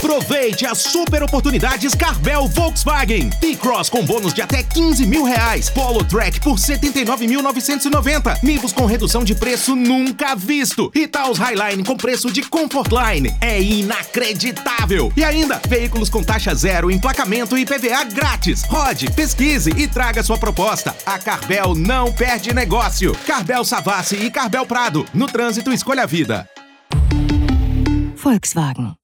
Aproveite as super oportunidades Carvel Volkswagen. T-Cross com bônus de até 15 mil reais. Polo Track por 79.990. Nivus com redução de preço nunca visto. E Taos Highline com preço de Comfortline. É inacreditável. E ainda, veículos com taxa zero, emplacamento e PVA grátis. Rode, pesquise e traga sua proposta. A Carvel não perde negócio. Carvel Savassi e Carvel Prado. No trânsito, escolha a vida. Volkswagen.